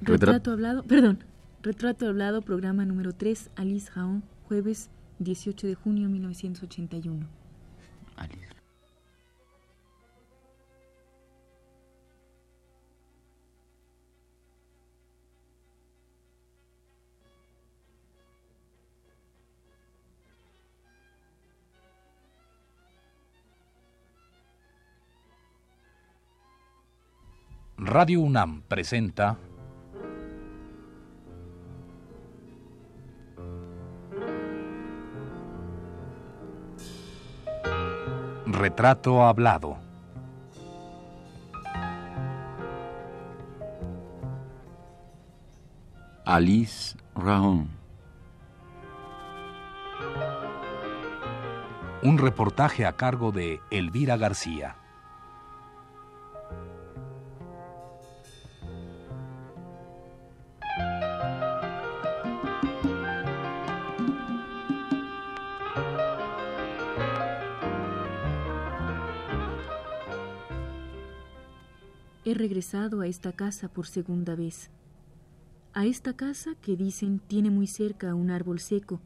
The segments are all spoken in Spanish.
Retrato hablado, perdón, Retrato hablado, programa número 3, Alice Raon, jueves 18 de junio 1981. Alice. Radio UNAM presenta Retrato hablado. Alice Raon. Un reportaje a cargo de Elvira García. A esta casa por segunda vez. A esta casa que dicen tiene muy cerca un árbol seco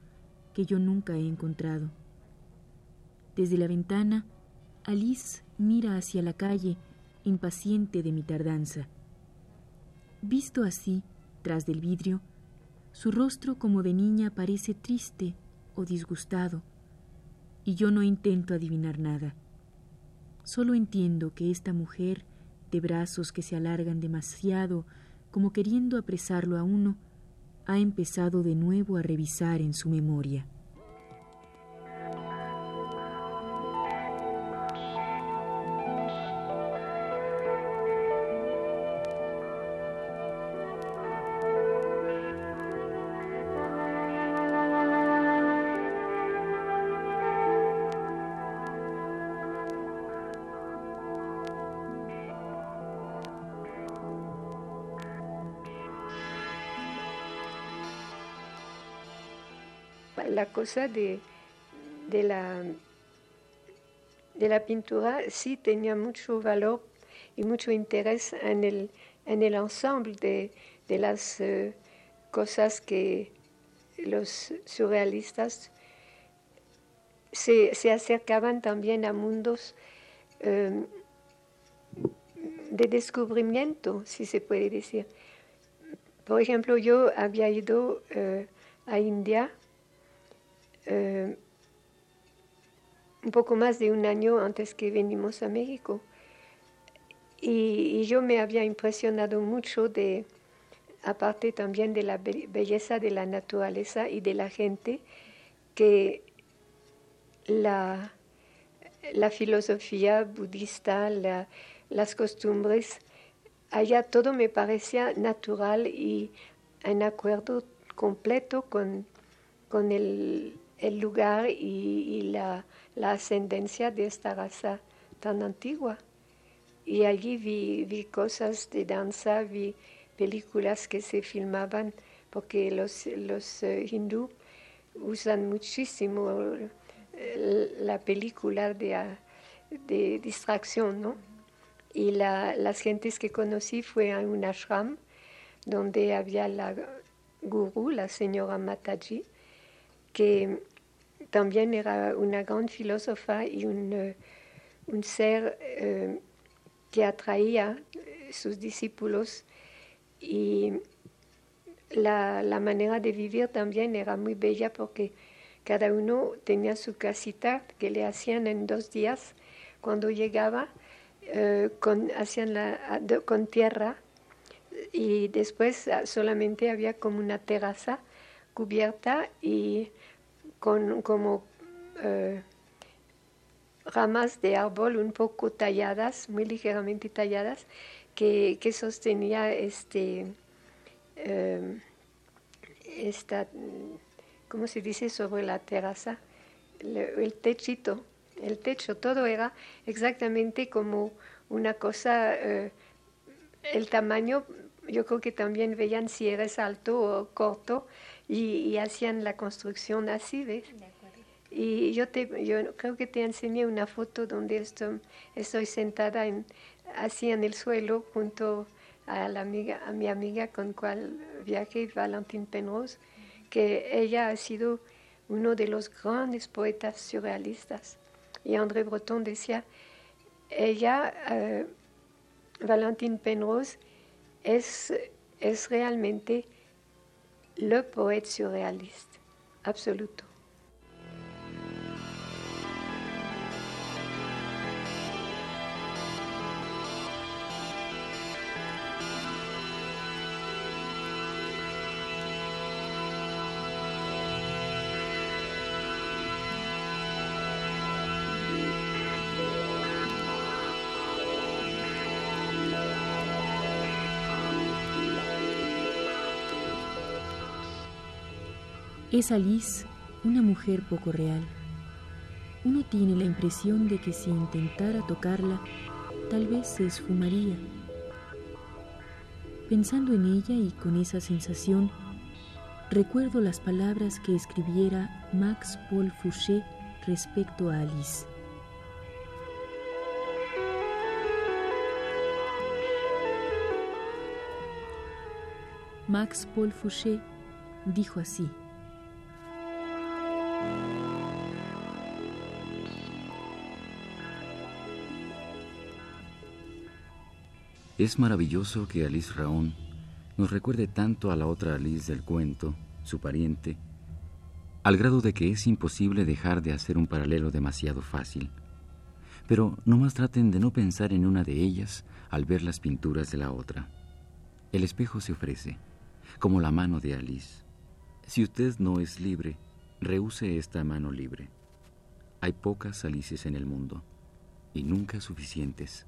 que yo nunca he encontrado. Desde la ventana, Alice mira hacia la calle, impaciente de mi tardanza. Visto así, tras del vidrio, su rostro como de niña parece triste o disgustado, y yo no intento adivinar nada. Solo entiendo que esta mujer de brazos que se alargan demasiado, como queriendo apresarlo a uno, ha empezado de nuevo a revisar en su memoria. La cosa de, de, la, de la pintura sí tenía mucho valor y mucho interés en el, en el ensemble de, de las eh, cosas que los surrealistas se, se acercaban también a mundos em, de descubrimiento, si se puede decir. Por ejemplo, yo había ido eh, a India eh, un poco más de un año antes que venimos a México. Y, yo me había impresionado mucho de, aparte también de la belleza de la naturaleza y de la gente, que la, la filosofía budista, las costumbres, allá todo me parecía natural y en acuerdo completo con, con el, el lugar y, la, ascendencia de esta raza tan antigua. Y allí vi, cosas de danza, vi películas que se filmaban, porque los, eh, hindú usan muchísimo eh, la película de, ah, de distracción, ¿no? Y la, las gentes que conocí fue a un ashram donde había la gurú, la señora Mataji, que también era una gran filósofa y un, eh, un ser eh, que atraía eh, sus discípulos. Y la, la, manera de vivir también era muy bella porque cada uno tenía su casita que le hacían en dos días. Cuando llegaba con, hacían con tierra y después solamente había como una terraza cubierta y con como eh, ramas de árbol un poco talladas, muy ligeramente talladas, que, que sostenía este, eh, esta, ¿cómo se dice?, sobre la terraza, el, techito, el techo, todo era exactamente como una cosa, eh, el tamaño, yo creo que también veían si eres alto o corto, y, hacían la construcción así, ¿ves? Y yo, te, yo creo que te enseñé una foto donde estoy, estoy sentada en, así en el suelo junto a, la amiga, a mi amiga con cual viajé, Valentine Penrose, que ella ha sido uno de los grandes poetas surrealistas. Y André Breton decía, ella, eh, Valentine Penrose, es, es realmente le poète surréaliste, absoluto. Es Alice una mujer poco real. Uno tiene la impresión de que si intentara tocarla, tal vez se esfumaría. Pensando en ella y con esa sensación, recuerdo las palabras que escribiera Max Paul Fouché respecto a Alice. Max Paul Fouché dijo así. Es maravilloso que Alice Raón nos recuerde tanto a la otra Alice del cuento, su pariente, al grado de que es imposible dejar de hacer un paralelo demasiado fácil. Pero no más traten de no pensar en una de ellas al ver las pinturas de la otra. El espejo se ofrece, como la mano de Alice. Si usted no es libre, rehúse esta mano libre. Hay pocas Alices en el mundo, y nunca suficientes.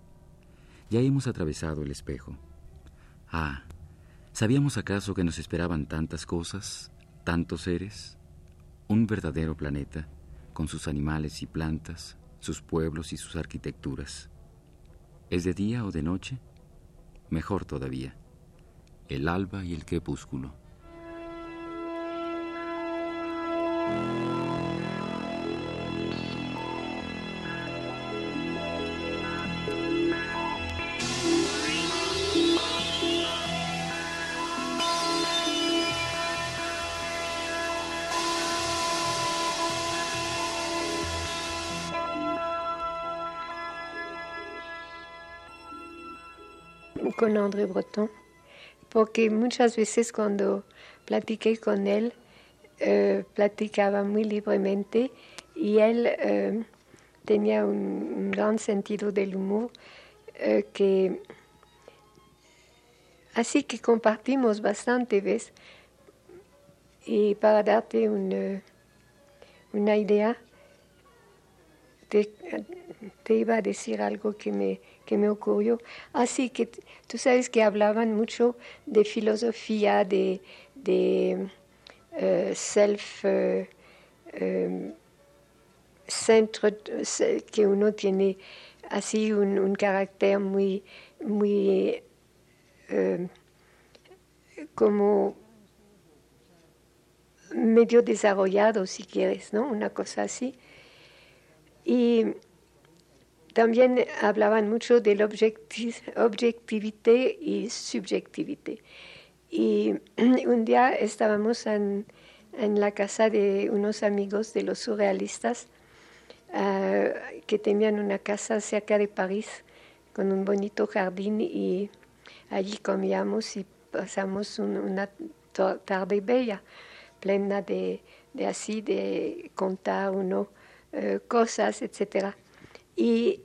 Ya hemos atravesado el espejo. Ah, ¿sabíamos acaso que nos esperaban tantas cosas, tantos seres? Un verdadero planeta, con sus animales y plantas, sus pueblos y sus arquitecturas. ¿Es de día o de noche? Mejor todavía, el alba y el crepúsculo. Con André Breton, porque muchas veces cuando platiqué con él, eh, platicaba muy libremente y él eh, tenía un, gran sentido del humor eh, que así que compartimos bastante ¿ves? y para darte una, una idea te iba a decir algo que me que me ocurrió. Así que tú sabes que hablaban mucho de filosofía, de, de eh, self, uh, centro, que uno tiene así un, un carácter muy, muy como medio desarrollado, si quieres, ¿no? Una cosa así. Y también hablaban mucho de la objetividad y subjetividad. Y un día estábamos en, la casa de unos amigos de los surrealistas ah, que tenían una casa cerca de París con un bonito jardín y allí comíamos y pasamos una tarde bella, plena de, de, así, de contar uno eh, cosas, etcétera. Y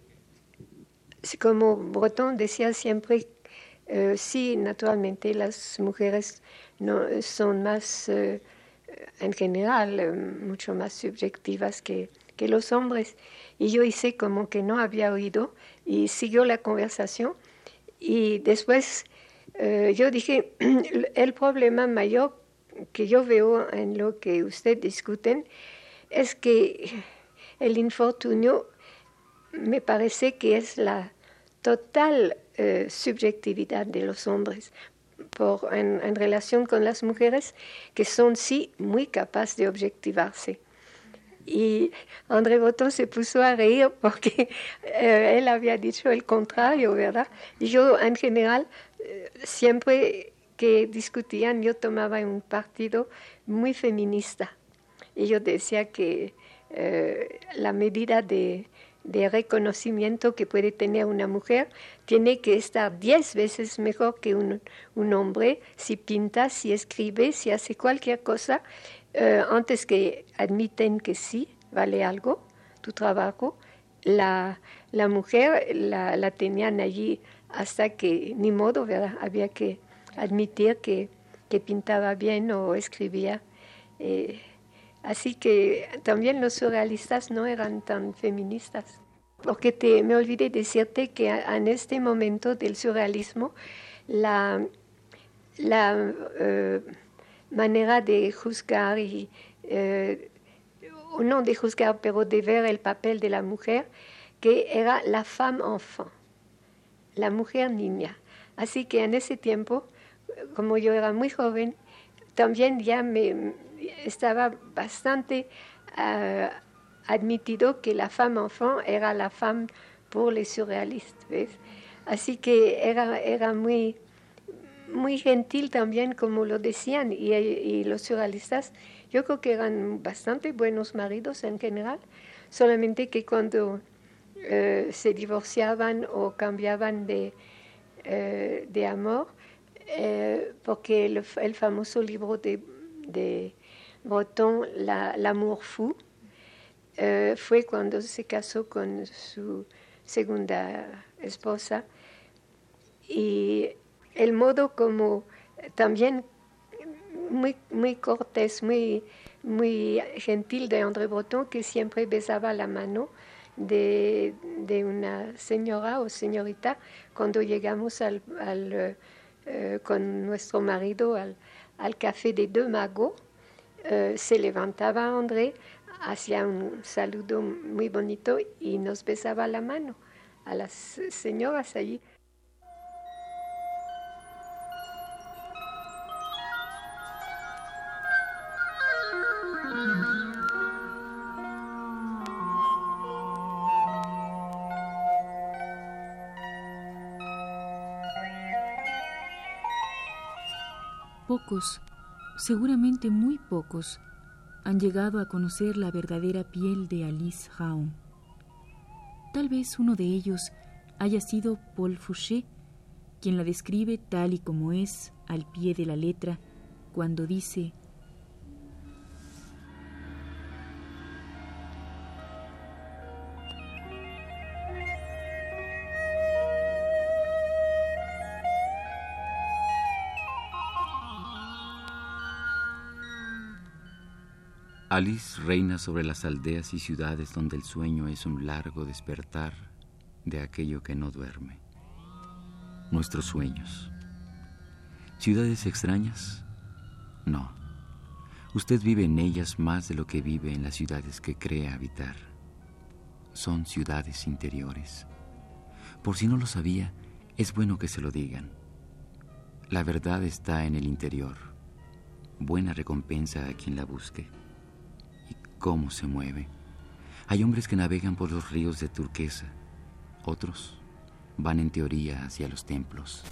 como Breton decía siempre, eh, sí, naturalmente las mujeres no, son más, eh, en general, eh, mucho más subjetivas que, que, los hombres. Y yo hice como que no había oído y siguió la conversación. Y después yo dije, el problema mayor que yo veo en lo que ustedes discuten es que el infortunio me parece que es la total eh, subjetividad de los hombres por, en, relación con las mujeres que son sí muy capaces de objetivarse. Y André Breton se puso a reír porque eh, él había dicho el contrario, ¿verdad? Yo en general eh, siempre que discutían yo tomaba un partido muy feminista. Y yo decía que eh, la medida de, reconocimiento que puede tener una mujer tiene que estar diez veces mejor que un, hombre si pinta, si escribe, si hace cualquier cosa, eh, antes que admiten que sí, vale algo tu trabajo. La, la mujer la, la tenían allí hasta que, ni modo, ¿verdad? Había que admitir que, que pintaba bien o escribía. Eh, así que también los surrealistas no eran tan feministas. Porque te, me olvidé decirte que en este momento del surrealismo, la, la eh, manera de juzgar, y, eh, no de juzgar, pero de ver el papel de la mujer, que era la femme enfant, la mujer niña. Así que en ese tiempo como yo era muy joven, también ya me estaba bastante uh, admitido que la femme enfant era la femme pour les surrealistas. Así que era, era muy, muy gentil también, como lo decían, y, los surrealistas, yo creo que eran bastante buenos maridos en general, solamente que cuando uh, se divorciaban o cambiaban de, uh, de amor, eh, porque el, famoso libro de Breton, L'amour fou, eh, fue cuando se casó con su segunda esposa y el modo como también muy, muy cortés, muy, muy gentil de André Breton, que siempre besaba la mano de, de una señora o señorita cuando llegamos al, al eh, con nuestro marido al, al, café de Deux Magots. Eh, se levantaba André, hacía un saludo muy bonito y nos besaba la mano a las señoras allí. Pocos, seguramente muy pocos, han llegado a conocer la verdadera piel de Alice Raon. Tal vez uno de ellos haya sido Paul Fouché, quien la describe tal y como es, al pie de la letra, cuando dice Alice reina sobre las aldeas y ciudades donde el sueño es un largo despertar de aquello que no duerme. Nuestros sueños. ¿Ciudades extrañas? No. Usted vive en ellas más de lo que vive en las ciudades que cree habitar. Son ciudades interiores. Por si no lo sabía, es bueno que se lo digan. La verdad está en el interior. Buena recompensa a quien la busque cómo se mueve. Hay hombres que navegan por los ríos de turquesa, otros van en teoría hacia los templos.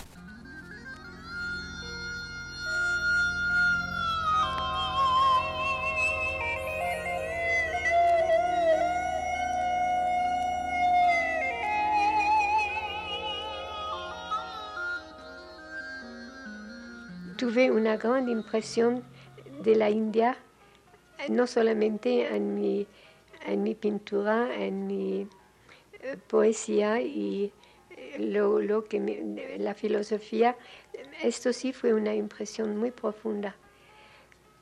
Tuve una gran impresión de la India no solamente en mi, en mi pintura, en mi eh, poesía y eh, lo, lo que la filosofía, esto sí fue una impresión muy profunda.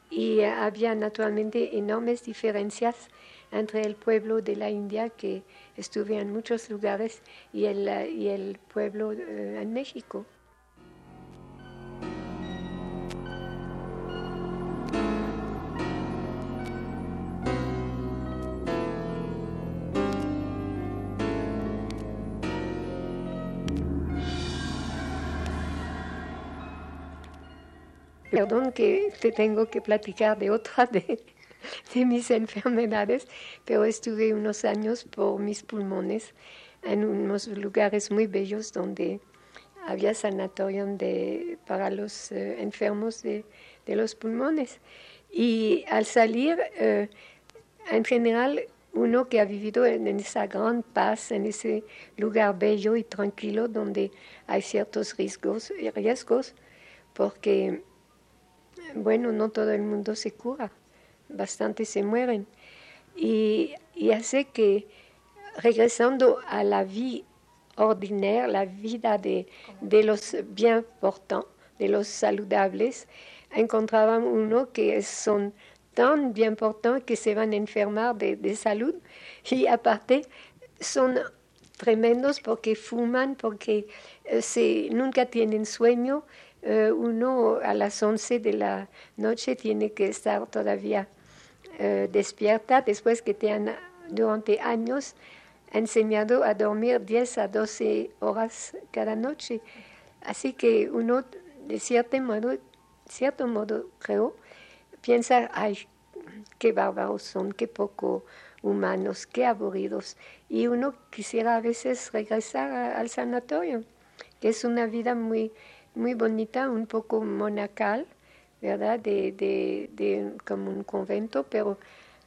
Y había naturalmente enormes diferencias entre el pueblo de la India, que estuve en muchos lugares, y el, y el pueblo eh, en México. Perdón que te tengo que platicar de otra de, mis enfermedades, pero estuve unos años por mis pulmones en unos lugares muy bellos donde había sanatorio de, para los eh, enfermos de, los pulmones. Y al salir, eh, en general, uno que ha vivido en, esa gran paz, en ese lugar bello y tranquilo donde hay ciertos riesgos, riesgos porque, bueno, no todo el mundo se cura, bastante se mueren. Y, hace que, regresando a la vida ordinaire, la vida de, de los bien portants, de los saludables, encontraban uno que son tan bien portants que se van a enfermar de, de salud y aparte son tremendos porque fuman, porque eh, se, nunca tienen sueño. Eh, uno a las 11 de la noche tiene que estar todavía eh, despierta después que te han durante años enseñado a dormir 10 a 12 horas cada noche. Así que uno, de cierto modo, cierto modo creo, piensa, ay, qué bárbaros son, qué poco humanos, qué aburridos. Y uno quisiera a veces regresar al sanatorio, que es una vida muy, muy bonita, un poco monacal, ¿verdad? De, de, de como un convento, pero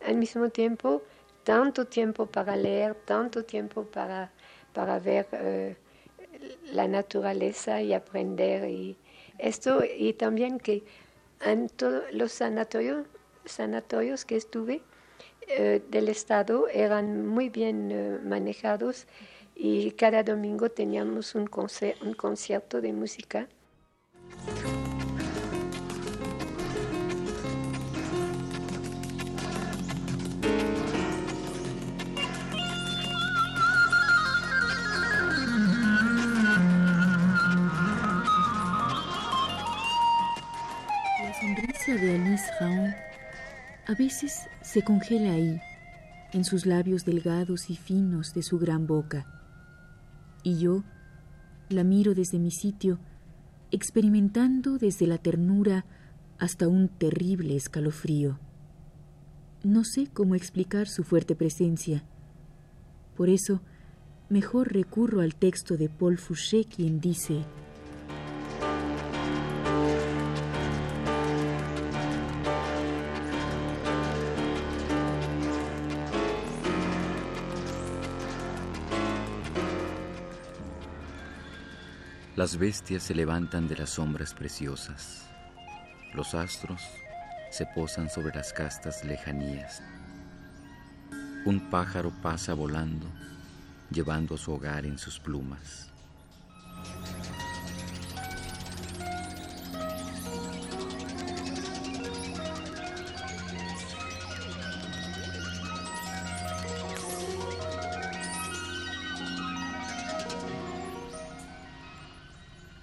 al mismo tiempo tanto tiempo para leer, tanto tiempo para, para ver eh, la naturaleza y aprender. Y esto, y también que en todos los sanatorios, sanatorios que estuve eh, del Estado eran muy bien eh, manejados y cada domingo teníamos un, un concierto de música. A veces se congela ahí, en sus labios delgados y finos de su gran boca. Y yo la miro desde mi sitio, experimentando desde la ternura hasta un terrible escalofrío. No sé cómo explicar su fuerte presencia. Por eso, mejor recurro al texto de Paul Fouché, quien dice, Las bestias se levantan de las sombras preciosas. Los astros se posan sobre las castas lejanías. Un pájaro pasa volando, llevando su hogar en sus plumas.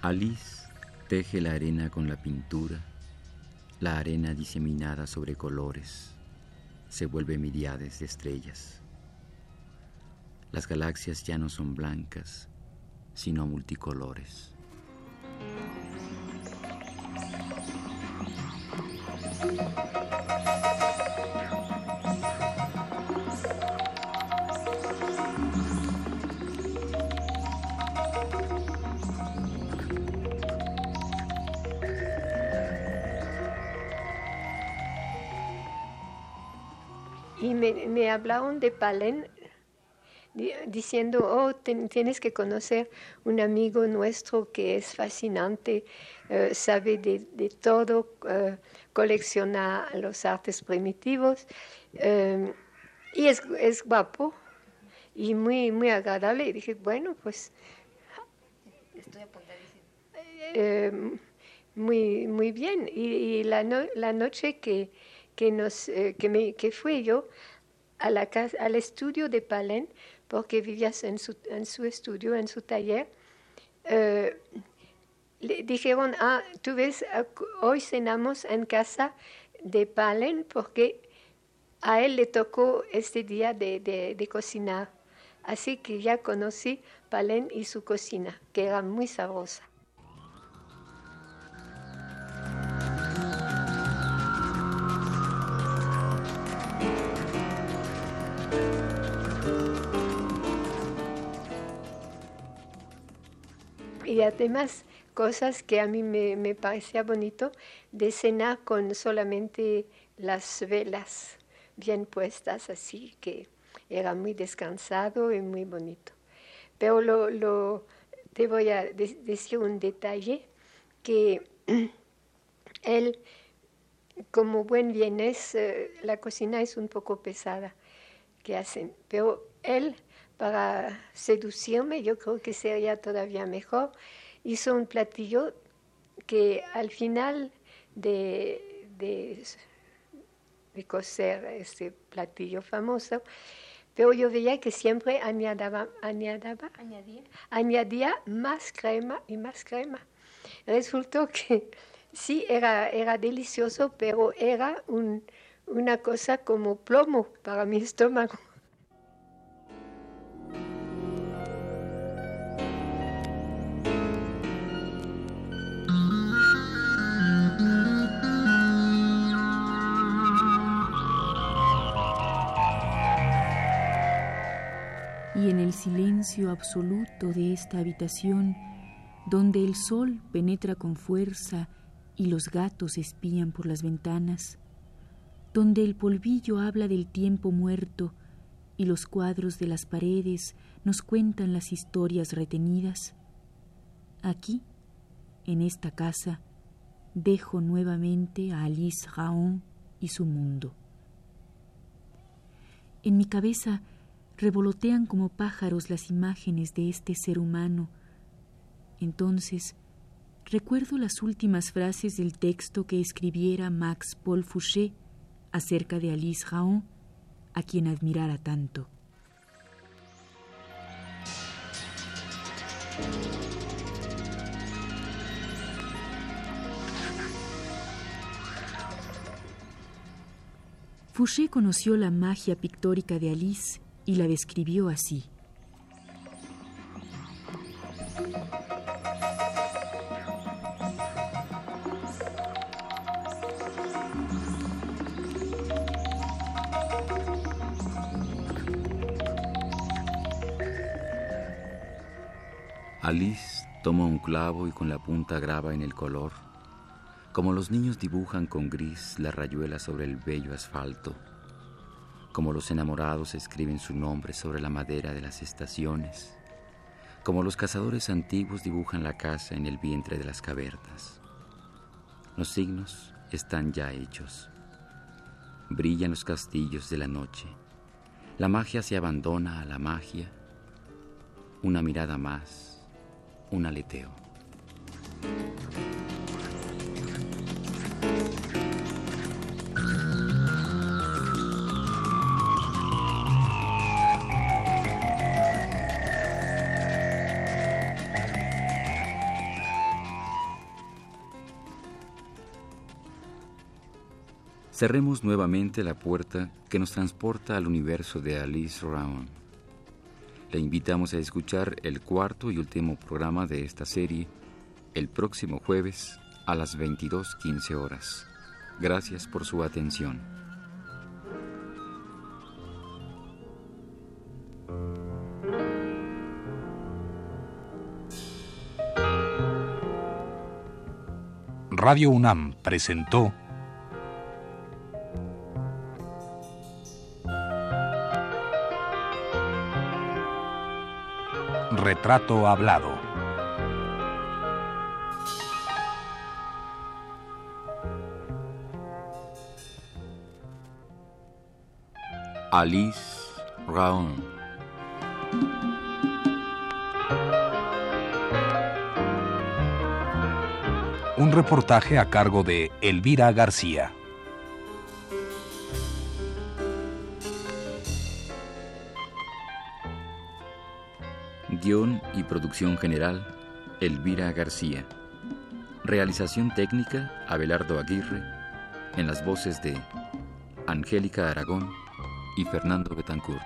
Alice teje la arena con la pintura, la arena diseminada sobre colores, se vuelve miriades de estrellas. Las galaxias ya no son blancas, sino multicolores. Me hablaron de Palen diciendo, oh, tienes que conocer un amigo nuestro que es fascinante, eh, sabe de, todo, eh, colecciona los artes primitivos eh, y es, es, guapo y muy, muy agradable. Y dije, bueno, pues... Estoy muy, muy bien. Y, la, la, noche que, que, nos, que, me, que fui yo, a la casa, al estudio de Palen, porque vivías en su, en su estudio, en su taller, eh, le dijeron, ah, tú ves, hoy cenamos en casa de Palen porque a él le tocó este día de, de, de cocinar. Así que ya conocí Palen y su cocina, que era muy sabrosa. Y además cosas que a mí me, me parecía bonito de cenar con solamente las velas bien puestas así que era muy descansado y muy bonito. Pero lo, te voy a decir un detalle que él, como buen vienés, eh, la cocina es un poco pesada que hacen, pero él, para seducirme, yo creo que sería todavía mejor, hizo un platillo que al final de, de, de cocer este platillo famoso, pero yo veía que siempre añadaba, añadaba, añadía. más crema y más crema. Resultó que sí, era, era delicioso, pero era un, una cosa como plomo para mi estómago. Y en el silencio absoluto de esta habitación, donde el sol penetra con fuerza y los gatos espían por las ventanas, donde el polvillo habla del tiempo muerto y los cuadros de las paredes nos cuentan las historias retenidas, aquí, en esta casa, dejo nuevamente a Alice Raon y su mundo. En mi cabeza revolotean como pájaros las imágenes de este ser humano. Entonces, recuerdo las últimas frases del texto que escribiera Max Paul Fouché acerca de Alice Raon, a quien admirara tanto. Fouché conoció la magia pictórica de Alice y la describió así. Alice toma un clavo y con la punta graba en el color, como los niños dibujan con gris la rayuela sobre el bello asfalto como los enamorados escriben su nombre sobre la madera de las estaciones, como los cazadores antiguos dibujan la casa en el vientre de las cavernas. Los signos están ya hechos. Brillan los castillos de la noche. La magia se abandona a la magia. Una mirada más, un aleteo. Cerremos nuevamente la puerta que nos transporta al universo de Alice Round. Le invitamos a escuchar el cuarto y último programa de esta serie el próximo jueves a las 22.15 horas. Gracias por su atención. Radio UNAM presentó Retrato Hablado. Alice Raon. Un reportaje a cargo de Elvira García. Y producción general, Elvira García. Realización técnica, Abelardo Aguirre. En las voces de Angélica Aragón y Fernando Betancourt.